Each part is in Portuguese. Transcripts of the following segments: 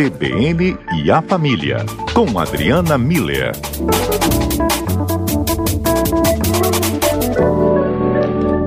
CBN e a Família, com Adriana Miller.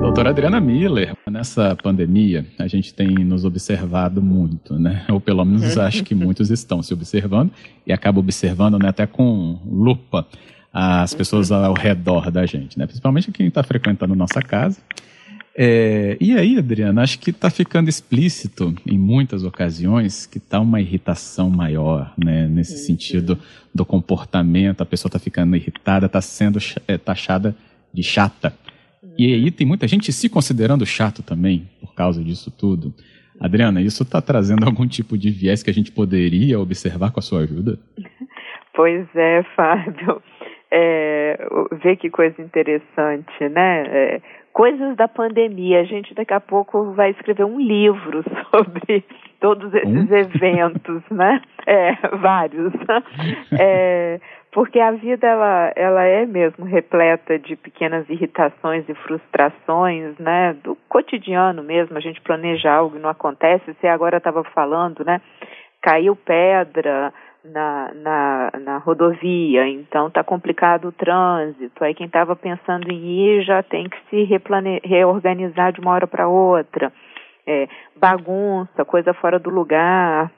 Doutora Adriana Miller, nessa pandemia a gente tem nos observado muito, né? Ou pelo menos acho que muitos estão se observando e acabam observando né, até com lupa as pessoas ao redor da gente, né? Principalmente quem está frequentando nossa casa é, e aí, Adriana, acho que está ficando explícito em muitas ocasiões que está uma irritação maior, né? Nesse uhum. sentido do comportamento, a pessoa está ficando irritada, está sendo é, taxada de chata. Uhum. E aí tem muita gente se considerando chato também por causa disso tudo. Adriana, isso está trazendo algum tipo de viés que a gente poderia observar com a sua ajuda? Pois é, Fábio. É, vê que coisa interessante, né? É, coisas da pandemia. A gente daqui a pouco vai escrever um livro sobre todos esses eventos, né? É, vários. É, porque a vida ela, ela é mesmo repleta de pequenas irritações e frustrações, né? Do cotidiano mesmo, a gente planeja algo e não acontece. Você agora estava falando, né? Caiu pedra, na, na, na rodovia, então está complicado o trânsito. Aí quem estava pensando em ir já tem que se replane reorganizar de uma hora para outra. É, bagunça, coisa fora do lugar,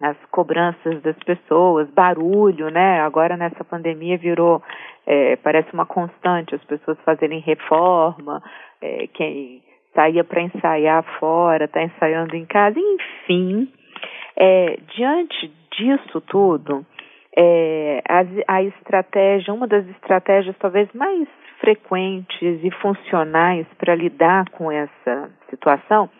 as cobranças das pessoas, barulho, né? Agora nessa pandemia virou, é, parece uma constante, as pessoas fazerem reforma, é, quem saía para ensaiar fora, está ensaiando em casa, enfim. É, diante disso tudo, é, a, a estratégia, uma das estratégias talvez mais frequentes e funcionais para lidar com essa situação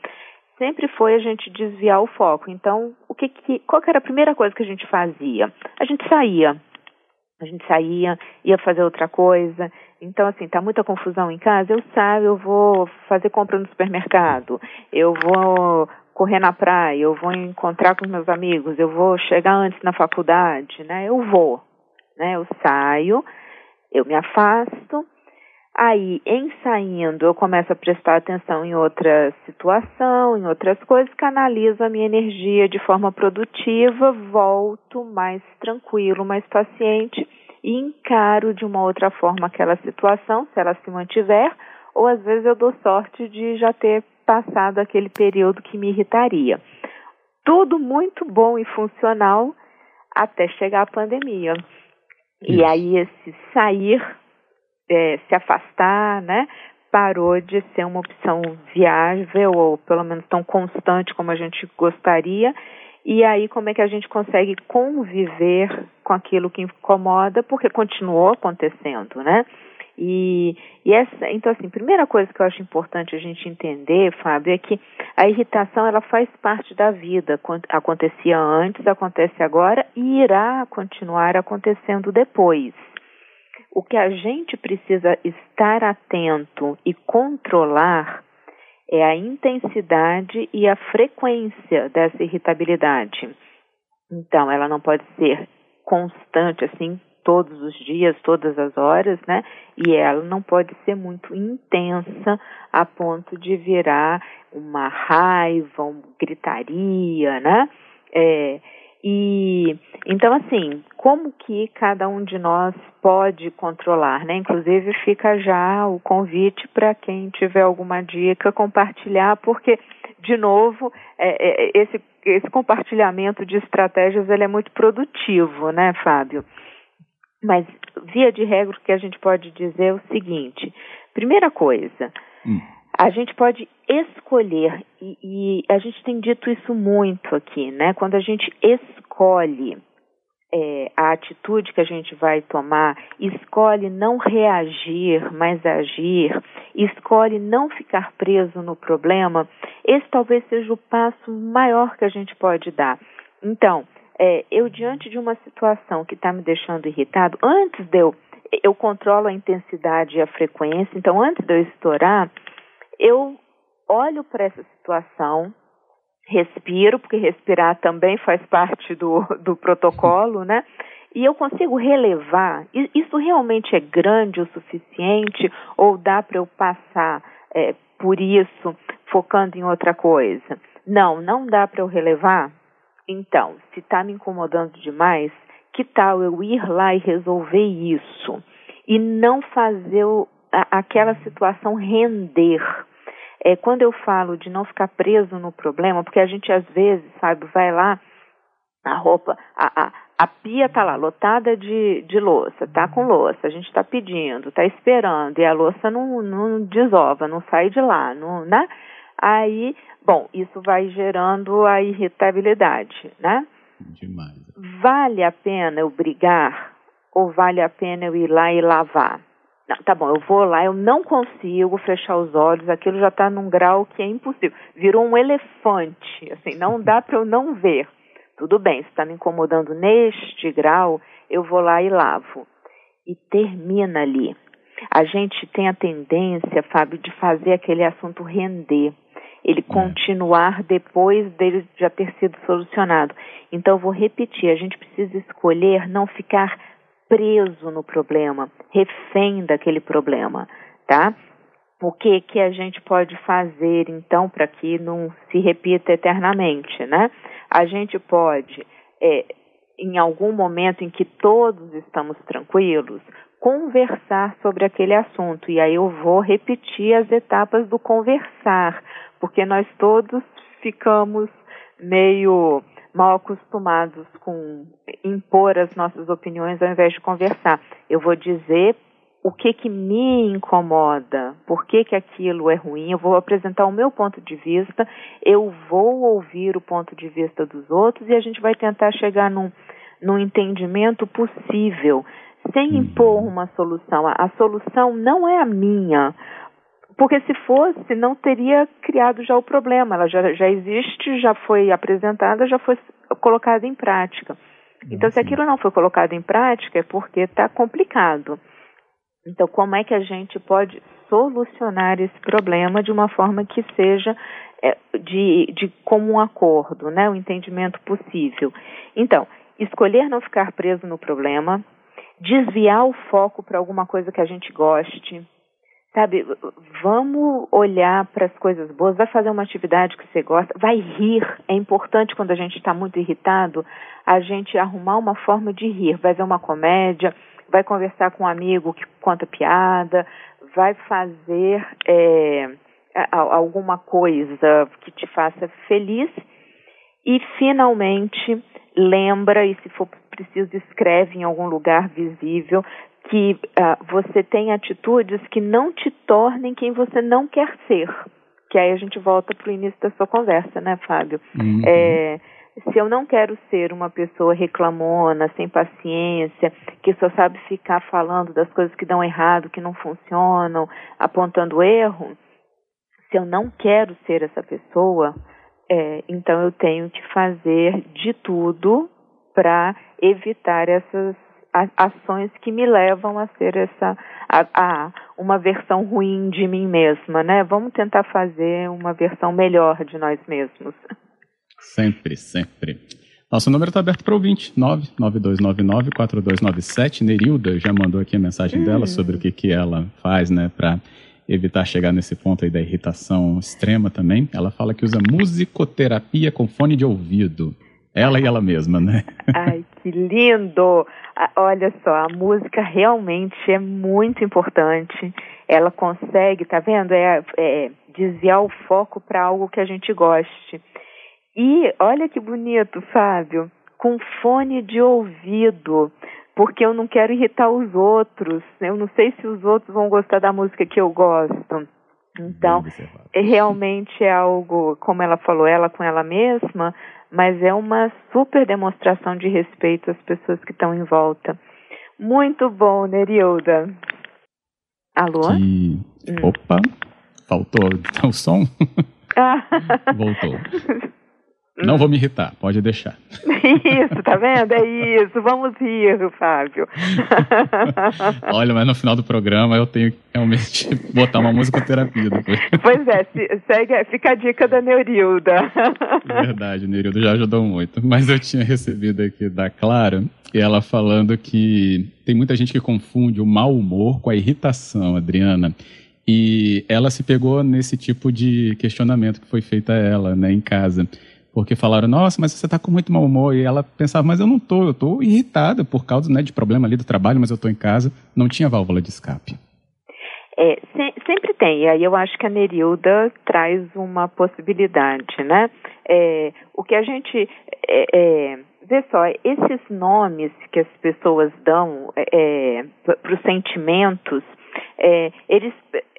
sempre foi a gente desviar o foco. Então, o que, que qual que era a primeira coisa que a gente fazia? A gente saía. A gente saía, ia fazer outra coisa. Então, assim, tá muita confusão em casa, eu saio, eu vou fazer compra no supermercado, eu vou correr na praia, eu vou encontrar com meus amigos, eu vou chegar antes na faculdade, né? Eu vou, né? Eu saio, eu me afasto, aí em saindo eu começo a prestar atenção em outra situação, em outras coisas, canalizo a minha energia de forma produtiva, volto mais tranquilo, mais paciente e encaro de uma outra forma aquela situação, se ela se mantiver, ou às vezes eu dou sorte de já ter passado aquele período que me irritaria. Tudo muito bom e funcional até chegar a pandemia. Isso. E aí esse sair, é, se afastar, né, parou de ser uma opção viável ou pelo menos tão constante como a gente gostaria. E aí como é que a gente consegue conviver com aquilo que incomoda, porque continuou acontecendo, né? E, e essa, então assim, primeira coisa que eu acho importante a gente entender, Fábio, é que a irritação ela faz parte da vida. Acontecia antes, acontece agora e irá continuar acontecendo depois. O que a gente precisa estar atento e controlar é a intensidade e a frequência dessa irritabilidade. Então, ela não pode ser constante, assim, todos os dias, todas as horas, né? E ela não pode ser muito intensa a ponto de virar uma raiva, uma gritaria, né? É, e então assim, como que cada um de nós pode controlar, né? Inclusive fica já o convite para quem tiver alguma dica compartilhar, porque de novo é, é, esse esse compartilhamento de estratégias ele é muito produtivo, né, Fábio? Mas, via de regra, o que a gente pode dizer é o seguinte: primeira coisa, hum. a gente pode escolher, e, e, a gente tem dito isso muito aqui, né? Quando a gente escolhe é, a atitude que a gente vai tomar, escolhe não reagir, mas agir, escolhe não ficar preso no problema, esse talvez seja o passo maior que a gente pode dar. Então, é, eu diante de uma situação que está me deixando irritado, antes de eu, eu controlo a intensidade e a frequência, então antes de eu estourar, eu olho para essa situação, respiro, porque respirar também faz parte do, do protocolo, né? E eu consigo relevar, isso realmente é grande o suficiente ou dá para eu passar é, por isso focando em outra coisa? Não, não dá para eu relevar Então, se está me incomodando demais, que tal eu ir lá e resolver isso? E não fazer o, a, aquela situação render. É, quando eu falo de não ficar preso no problema, porque a gente às vezes, sabe, vai lá, a roupa, a, a, a pia está lá lotada de, de louça, tá com louça, a gente está pedindo, está esperando, e a louça não, não desova, não sai de lá, não, né? Aí, bom, isso vai gerando a irritabilidade, né? Demais. Vale a pena eu brigar ou vale a pena eu ir lá e lavar? Não, tá bom, eu vou lá, eu não consigo fechar os olhos, aquilo já está num grau que é impossível. Virou um elefante, assim, não dá para eu não ver. Tudo bem, se está me incomodando neste grau, eu vou lá e lavo. E termina ali. A gente tem a tendência, Fábio, de fazer aquele assunto render, ele é. continuar depois dele já ter sido solucionado. Então, vou repetir: a gente precisa escolher não ficar preso no problema, refém daquele problema, tá? O que que a gente pode fazer então para que não se repita eternamente, né? A gente pode, é, em algum momento em que todos estamos tranquilos, conversar sobre aquele assunto. E aí eu vou repetir as etapas do conversar, porque nós todos ficamos meio mal acostumados com impor as nossas opiniões ao invés de conversar. Eu vou dizer o que que me incomoda, por que que aquilo é ruim, eu vou apresentar o meu ponto de vista, eu vou ouvir o ponto de vista dos outros e a gente vai tentar chegar num, num entendimento possível, sem uhum. impor uma solução. A, a solução não é a minha, porque se fosse, não teria criado já o problema. Ela já, já existe, já foi apresentada, já foi colocada em prática. Então, se aquilo não foi colocado em prática, é porque está complicado. Então, como é que a gente pode solucionar esse problema de uma forma que seja é, de, de comum acordo, né? O entendimento possível. Então, escolher não ficar preso no problema, desviar o foco para alguma coisa que a gente goste, Sabe, vamos olhar para as coisas boas, vai fazer uma atividade que você gosta, vai rir. É importante quando a gente está muito irritado, a gente arrumar uma forma de rir. Vai ver uma comédia, vai conversar com um amigo que conta piada, vai fazer é, alguma coisa que te faça feliz e finalmente lembra e se for preciso escreve em algum lugar visível que uh, você tem atitudes que não te tornem quem você não quer ser. Que aí a gente volta para o início da sua conversa, né, Fábio? Uhum. É, se eu não quero ser uma pessoa reclamona, sem paciência, que só sabe ficar falando das coisas que dão errado, que não funcionam, apontando erro, se eu não quero ser essa pessoa, é, então eu tenho que fazer de tudo para evitar essas ações que me levam a ser essa a, a, uma versão ruim de mim mesma, né? Vamos tentar fazer uma versão melhor de nós mesmos. Sempre, sempre. Nosso número está aberto para ouvinte, 99299-4297. Nerilda já mandou aqui a mensagem hum. dela sobre o que, que ela faz, né, para evitar chegar nesse ponto aí da irritação extrema também. Ela fala que usa musicoterapia com fone de ouvido. Ela e ela mesma, né? Ai, que lindo! Olha só, a música realmente é muito importante. Ela consegue, tá vendo? É, é desviar o foco para algo que a gente goste. E olha que bonito, Fábio, com fone de ouvido, porque eu não quero irritar os outros. Eu não sei se os outros vão gostar da música que eu gosto. Então, é, realmente é algo, como ela falou, ela com ela mesma, mas é uma super demonstração de respeito às pessoas que estão em volta. Muito bom, Nerilda. Alô? Que... Hum. Opa, faltou o som? Ah. Voltou. Não vou me irritar, pode deixar. Isso, tá vendo? É isso. Vamos rir, Fábio. Olha, mas no final do programa eu tenho que realmente botar uma musicoterapia depois. Pois é, segue, fica a dica da Neurilda. Verdade, Neurilda já ajudou muito. Mas eu tinha recebido aqui da Clara, e ela falando que tem muita gente que confunde o mau humor com a irritação, Adriana. E ela se pegou nesse tipo de questionamento que foi feito a ela, né, em casa porque falaram, nossa, mas você está com muito mau humor. E ela pensava, mas eu não tô, eu estou irritada por causa né, de problema ali do trabalho, mas eu estou em casa. Não tinha válvula de escape. É, se, sempre tem, e aí eu acho que a Nerilda traz uma possibilidade, né? É, o que a gente. É, é vê só, esses nomes que as pessoas dão é, para os sentimentos, é, eles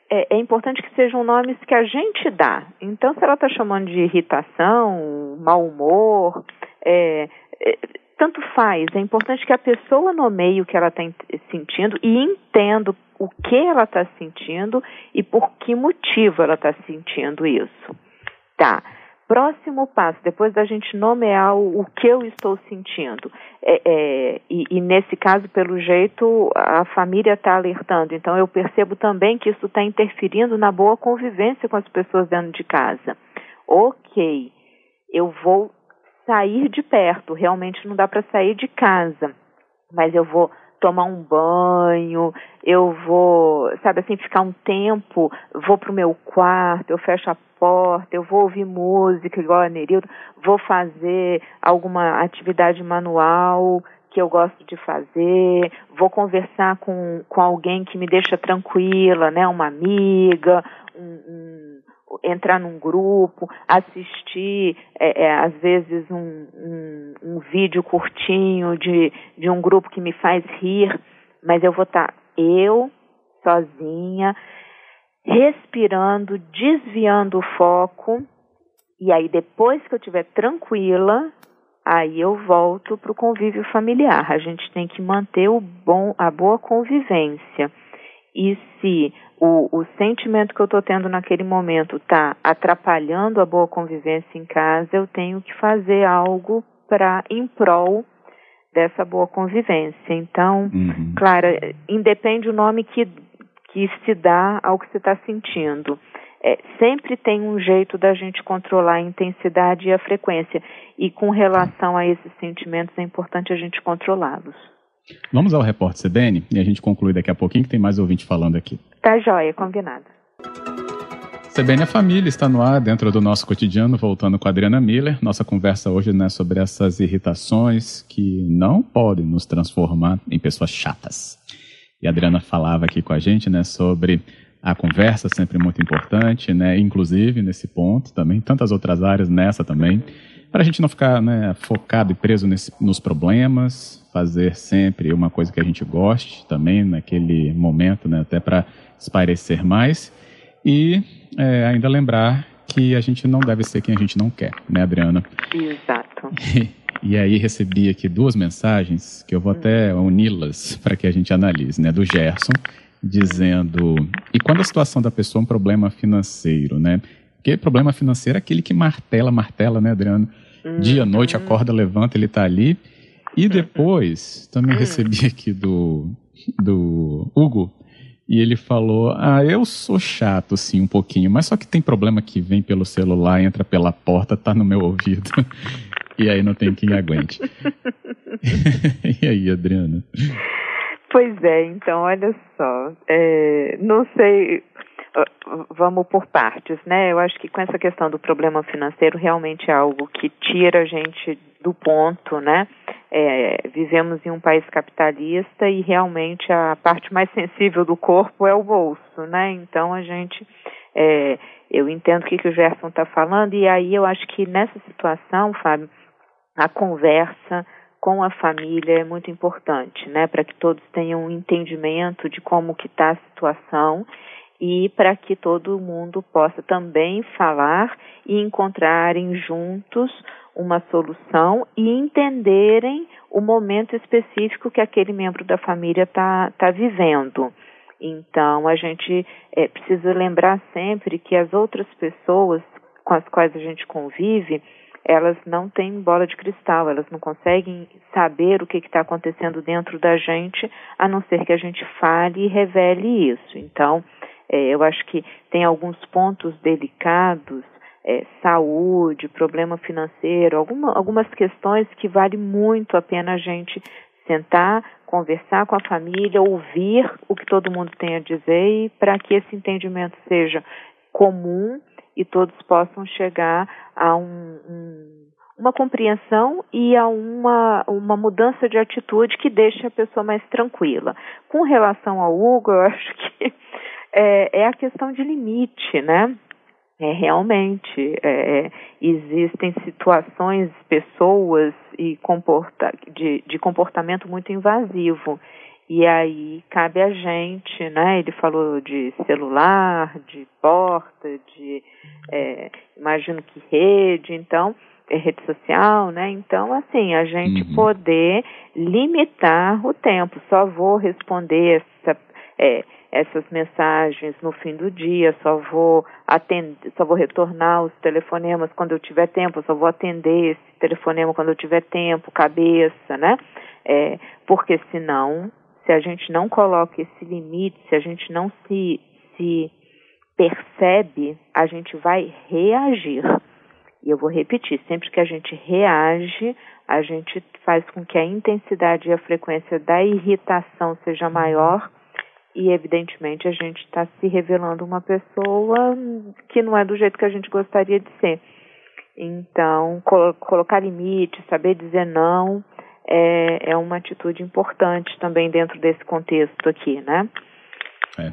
é, é, importante que sejam nomes que a gente dá. Então, se ela está chamando de irritação, mau humor, é, é, tanto faz. É importante que a pessoa nomeie o que ela está sentindo e entenda o que ela está sentindo e por que motivo ela está sentindo isso. Tá. Próximo passo, depois da gente nomear o, o que eu estou sentindo, é, é, e, e, nesse caso, pelo jeito, a família está alertando, então eu percebo também que isso está interferindo na boa convivência com as pessoas dentro de casa. Ok, eu vou sair de perto, realmente não dá para sair de casa, mas eu vou tomar um banho, eu vou, sabe assim, ficar um tempo, vou para o meu quarto, eu fecho a eu vou ouvir música igual a Nerilda, vou fazer alguma atividade manual que eu gosto de fazer, vou conversar com, com alguém que me deixa tranquila, né, uma amiga, um, um entrar num grupo, assistir, é, é, às vezes, um, um, um, vídeo curtinho de, de um grupo que me faz rir, mas eu vou estar eu, sozinha, respirando, desviando o foco, e aí depois que eu estiver tranquila, aí eu volto para o convívio familiar. A gente tem que manter o bom, a boa convivência. E se o, o sentimento que eu estou tendo naquele momento está atrapalhando a boa convivência em casa, eu tenho que fazer algo para em prol dessa boa convivência. Então, uhum. claro, independe o nome que, que se dá ao que você está sentindo. É, sempre tem um jeito da gente controlar a intensidade e a frequência. E com relação a esses sentimentos, é importante a gente controlá-los. Vamos ao repórter CBN e a gente conclui daqui a pouquinho, que tem mais ouvinte falando aqui. Tá joia, combinado. CBN a Família está no ar dentro do nosso cotidiano, voltando com a Adriana Miller. Nossa conversa hoje né, sobre essas irritações que não podem nos transformar em pessoas chatas. E a Adriana falava aqui com a gente né, sobre a conversa sempre muito importante, né, inclusive nesse ponto também, tantas outras áreas nessa também para a gente não ficar né, focado e preso nesse, nos problemas, fazer sempre uma coisa que a gente goste também naquele momento, né, até para espairecer mais e é, ainda lembrar que a gente não deve ser quem a gente não quer, né, Adriana? Exato. E, aí recebi aqui duas mensagens que eu vou hum. até uni-las para que a gente analise, né, do Gerson dizendo e quando a situação da pessoa é um problema financeiro, né? Porque problema financeiro é aquele que martela, martela, né, Adriano? Dia, noite, uhum. acorda, levanta, ele está ali. E depois, também recebi aqui do, do Hugo, e ele falou: Ah, eu sou chato, sim, um pouquinho, mas só que tem problema que vem pelo celular, entra pela porta, tá no meu ouvido. E aí não tem quem aguente. e aí, Adriana? Pois é, então, olha só. É, não sei vamos por partes, né? Eu acho que com essa questão do problema financeiro realmente é algo que tira a gente do ponto, né? É, vivemos em um país capitalista e realmente a parte mais sensível do corpo é o bolso, né? Então a gente, é, eu entendo o que, que o Gerson está falando e aí eu acho que nessa situação, Fábio, a conversa com a família é muito importante, né? Para que todos tenham um entendimento de como que está a situação e para que todo mundo possa também falar e encontrarem juntos uma solução e entenderem o momento específico que aquele membro da família está tá vivendo. Então, a gente é, precisa lembrar sempre que as outras pessoas com as quais a gente convive, elas não têm bola de cristal, elas não conseguem saber o que está acontecendo dentro da gente, a não ser que a gente fale e revele isso. Então, é, eu acho que tem alguns pontos delicados, é, saúde, problema financeiro, alguma, algumas questões que vale muito a pena a gente sentar, conversar com a família, ouvir o que todo mundo tem a dizer e para que esse entendimento seja comum e todos possam chegar a um, um uma compreensão e a uma, uma mudança de atitude que deixe a pessoa mais tranquila. Com relação ao Hugo, eu acho que é, é a questão de limite, né? É, realmente, é, existem situações, pessoas e comporta, de, de comportamento muito invasivo. E aí cabe a gente, né? Ele falou de celular, de porta, de é, imagino que rede, então é rede social, né? Então, assim, a gente uhum. poder limitar o tempo. Só vou responder essa, é, essas mensagens no fim do dia, só vou atender, só vou retornar os telefonemas quando eu tiver tempo, só vou atender esse telefonema quando eu tiver tempo, cabeça, né? É, porque senão se a gente não coloca esse limite, se a gente não se, se percebe, a gente vai reagir. E eu vou repetir, sempre que a gente reage, a gente faz com que a intensidade e a frequência da irritação seja maior e, evidentemente, a gente está se revelando uma pessoa que não é do jeito que a gente gostaria de ser. Então, colo colocar limite, saber dizer não, é, é uma atitude importante também dentro desse contexto aqui, né? É.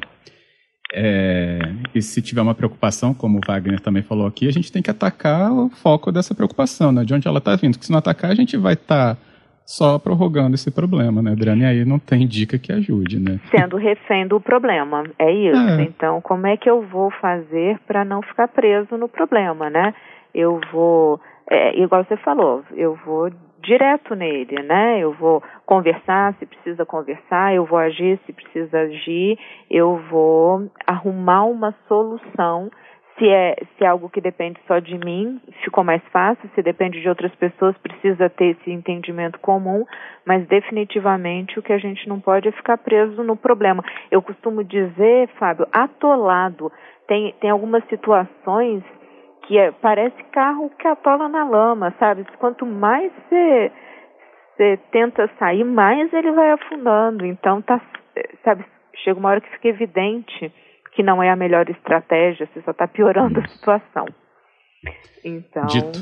É, e se tiver uma preocupação, como o Wagner também falou aqui, a gente tem que atacar o foco dessa preocupação, né? De onde ela está vindo. Porque se não atacar, a gente vai estar tá só prorrogando esse problema, né, Adriana? E aí não tem dica que ajude, né? Sendo refém do problema, é isso. É. Então, como é que eu vou fazer para não ficar preso no problema, né? Eu vou, é, igual você falou, eu vou direto nele, né? Eu vou conversar se precisa conversar, eu vou agir se precisa agir, eu vou arrumar uma solução. Se é, se é algo que depende só de mim, ficou mais fácil. Se depende de outras pessoas, precisa ter esse entendimento comum. Mas definitivamente o que a gente não pode é ficar preso no problema. Eu costumo dizer, Fábio, atolado. Tem, tem algumas situações que é, parece carro que atola na lama, sabe? Quanto mais você, tenta sair, mais ele vai afundando. Então, tá, sabe, chega uma hora que fica evidente que não é a melhor estratégia, você só está piorando a situação. Então, Dito.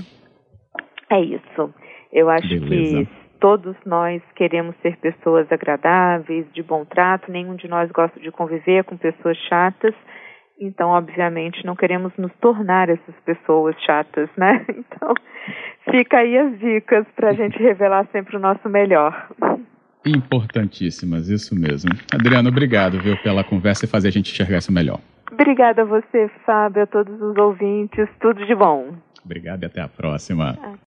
é isso. Eu acho Beleza. que todos nós queremos ser pessoas agradáveis, de bom trato, nenhum de nós gosta de conviver com pessoas chatas. Então, obviamente, não queremos nos tornar essas pessoas chatas, né? Então, fica aí as dicas para a gente revelar sempre o nosso melhor. Importantíssimas, isso mesmo. Adriano, obrigado viu, pela conversa e fazer a gente enxergar isso melhor. Obrigada a você, Fábio, a todos os ouvintes. Tudo de bom. Obrigado e até a próxima.